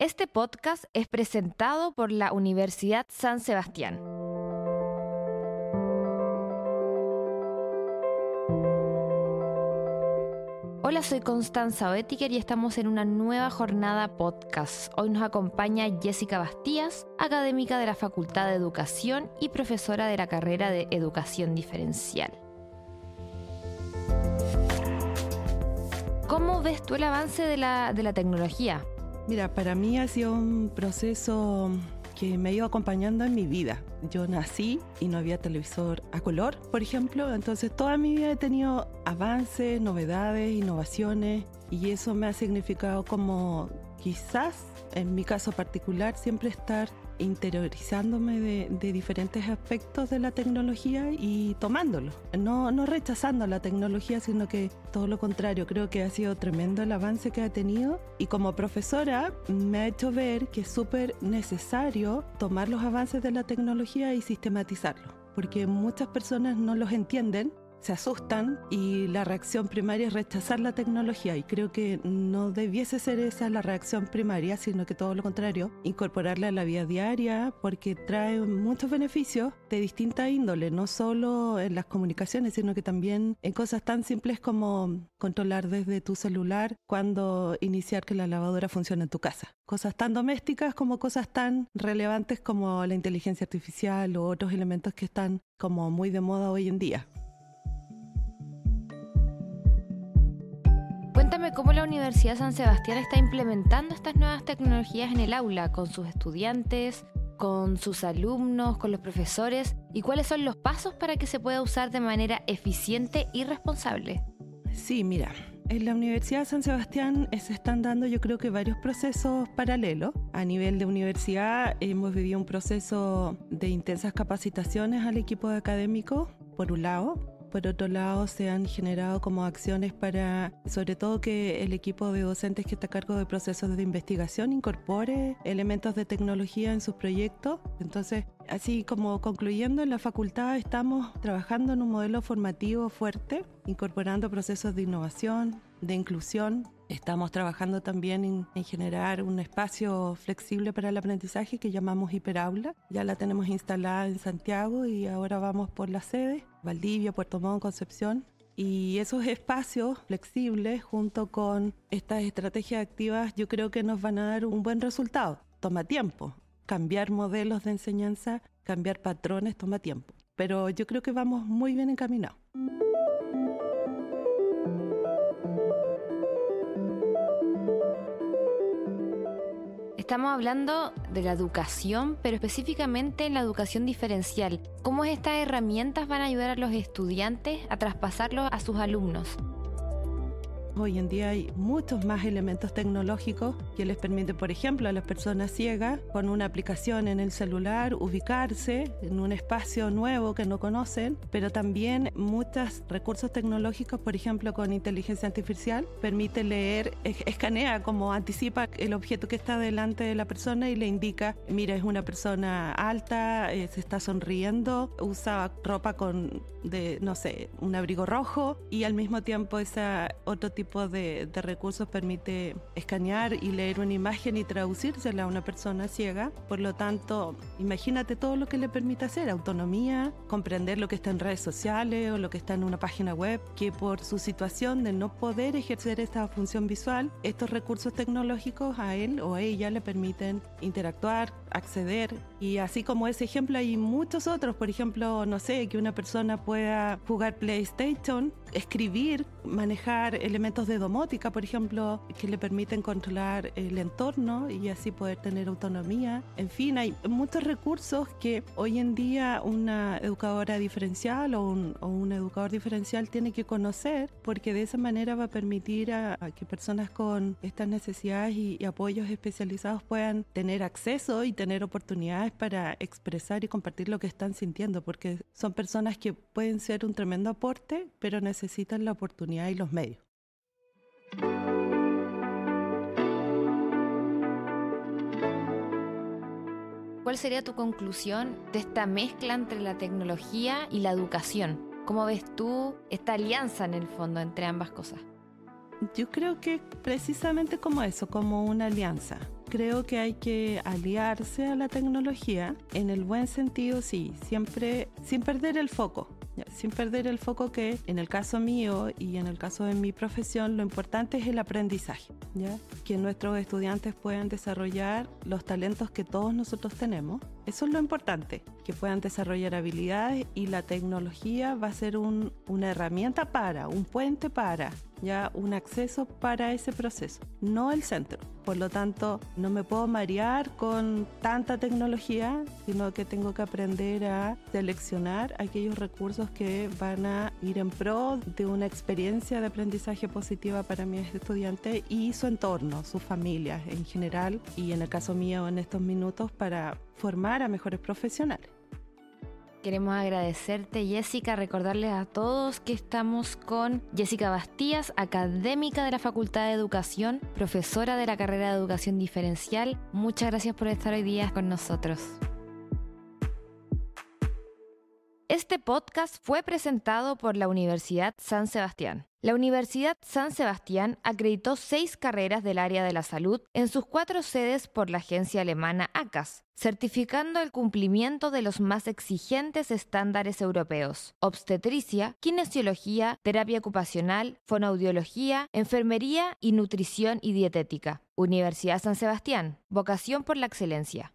Este podcast es presentado por la Universidad San Sebastián. Hola, soy Constanza Oettiker y estamos en una nueva jornada podcast. Hoy nos acompaña Jessica Bastías, académica de la Facultad de Educación y profesora de la carrera de Educación Diferencial. ¿Cómo ves tú el avance de la, de la tecnología? Mira, para mí ha sido un proceso que me ha ido acompañando en mi vida. Yo nací y no había televisor a color, por ejemplo, entonces toda mi vida he tenido avances, novedades, innovaciones y eso me ha significado como quizás, en mi caso particular, siempre estar interiorizándome de, diferentes aspectos de la tecnología y tomándolo. No, no rechazando la tecnología, sino que todo lo contrario. Creo que ha sido tremendo el avance que ha tenido y como profesora me ha hecho ver que es súper necesario tomar los avances de la tecnología y sistematizarlos, porque muchas personas no los entienden se asustan y la reacción primaria es rechazar la tecnología y creo que no debiese ser esa la reacción primaria, sino que todo lo contrario, incorporarla a la vida diaria porque trae muchos beneficios de distinta índole, no solo en las comunicaciones, sino que también en cosas tan simples como controlar desde tu celular cuando iniciar que la lavadora funcione en tu casa. Cosas tan domésticas como cosas tan relevantes como la inteligencia artificial o otros elementos que están como muy de moda hoy en día. Cuéntame cómo la Universidad San Sebastián está implementando estas nuevas tecnologías en el aula con sus estudiantes, con sus alumnos, con los profesores y cuáles son los pasos para que se pueda usar de manera eficiente y responsable. Sí, mira, en la Universidad San Sebastián se están dando yo creo que varios procesos paralelos. A nivel de universidad hemos vivido un proceso de intensas capacitaciones al equipo académico, por un lado, por otro lado, se han generado como acciones para, sobre todo que el equipo de docentes que está a cargo de procesos de investigación incorpore elementos de tecnología en sus proyectos. Entonces, así como concluyendo, en la facultad estamos trabajando en un modelo formativo fuerte, incorporando procesos de innovación, de inclusión, Estamos trabajando también en, generar un espacio flexible para el aprendizaje que llamamos Hiperaula. Ya la tenemos instalada en Santiago y ahora vamos por la sede, Valdivia, Puerto Montt, Concepción. Y esos espacios flexibles junto con estas estrategias activas yo creo que nos van a dar un buen resultado. Toma tiempo. Cambiar modelos de enseñanza, cambiar patrones toma tiempo. Pero yo creo que vamos muy bien encaminados. Estamos hablando de la educación, pero específicamente en la educación diferencial. ¿Cómo estas herramientas van a ayudar a los estudiantes a traspasarlo a sus alumnos? Hoy en día hay muchos más elementos tecnológicos que les permiten, por ejemplo, a las personas ciegas con una aplicación en el celular ubicarse en un espacio nuevo que no conocen, pero también muchos recursos tecnológicos, por ejemplo, con inteligencia artificial, permite leer, escanea como anticipa el objeto que está delante de la persona y le indica, mira, es una persona alta, eh, se está sonriendo, usa ropa con, de, no sé, un abrigo rojo y al mismo tiempo ese otro tipo de, recursos permite escanear y leer una imagen y traducírsela a una persona ciega. Por lo tanto, imagínate todo lo que le permite hacer, autonomía, comprender lo que está en redes sociales o lo que está en una página web, que por su situación de no poder ejercer esta función visual, estos recursos tecnológicos a él o a ella le permiten interactuar, acceder. Y así como ese ejemplo hay muchos otros, por ejemplo, no sé, que una persona pueda jugar PlayStation, escribir, manejar elementos de domótica, por ejemplo, que le permiten controlar el entorno y así poder tener autonomía. En fin, hay muchos recursos que hoy en día una educadora diferencial o un, educador diferencial tiene que conocer porque de esa manera va a permitir a, que personas con estas necesidades y, apoyos especializados puedan tener acceso y tener oportunidades para expresar y compartir lo que están sintiendo porque son personas que pueden ser un tremendo aporte pero necesitan la oportunidad y los medios. ¿Cuál sería tu conclusión de esta mezcla entre la tecnología y la educación? ¿Cómo ves tú esta alianza en el fondo entre ambas cosas? Yo creo que precisamente como eso, como una alianza. Creo que hay que aliarse a la tecnología en el buen sentido, sí, siempre sin perder el foco sin perder el foco que en el caso mío y en el caso de mi profesión lo importante es el aprendizaje, ¿ya? que nuestros estudiantes puedan desarrollar los talentos que todos nosotros tenemos. Eso es lo importante, que puedan desarrollar habilidades y la tecnología va a ser una herramienta para, un puente para, ya un acceso para ese proceso, no el centro. Por lo tanto, no me puedo marear con tanta tecnología, sino que tengo que aprender a seleccionar aquellos recursos que van a ir en pro de una experiencia de aprendizaje positiva para mi estudiante y su entorno, su familia en general y en el caso mío en estos minutos para formar a mejores profesionales. Queremos agradecerte, Jessica, recordarles a todos que estamos con Jessica Bastías, académica de la Facultad de Educación, profesora de la carrera de Educación Diferencial. Muchas gracias por estar hoy día con nosotros. Este podcast fue presentado por la Universidad San Sebastián. La Universidad San Sebastián acreditó seis carreras del área de la salud en sus cuatro sedes por la agencia alemana ACAS, certificando el cumplimiento de los más exigentes estándares europeos: obstetricia, kinesiología, terapia ocupacional, fonoaudiología, enfermería y nutrición y dietética. Universidad San Sebastián, vocación por la excelencia.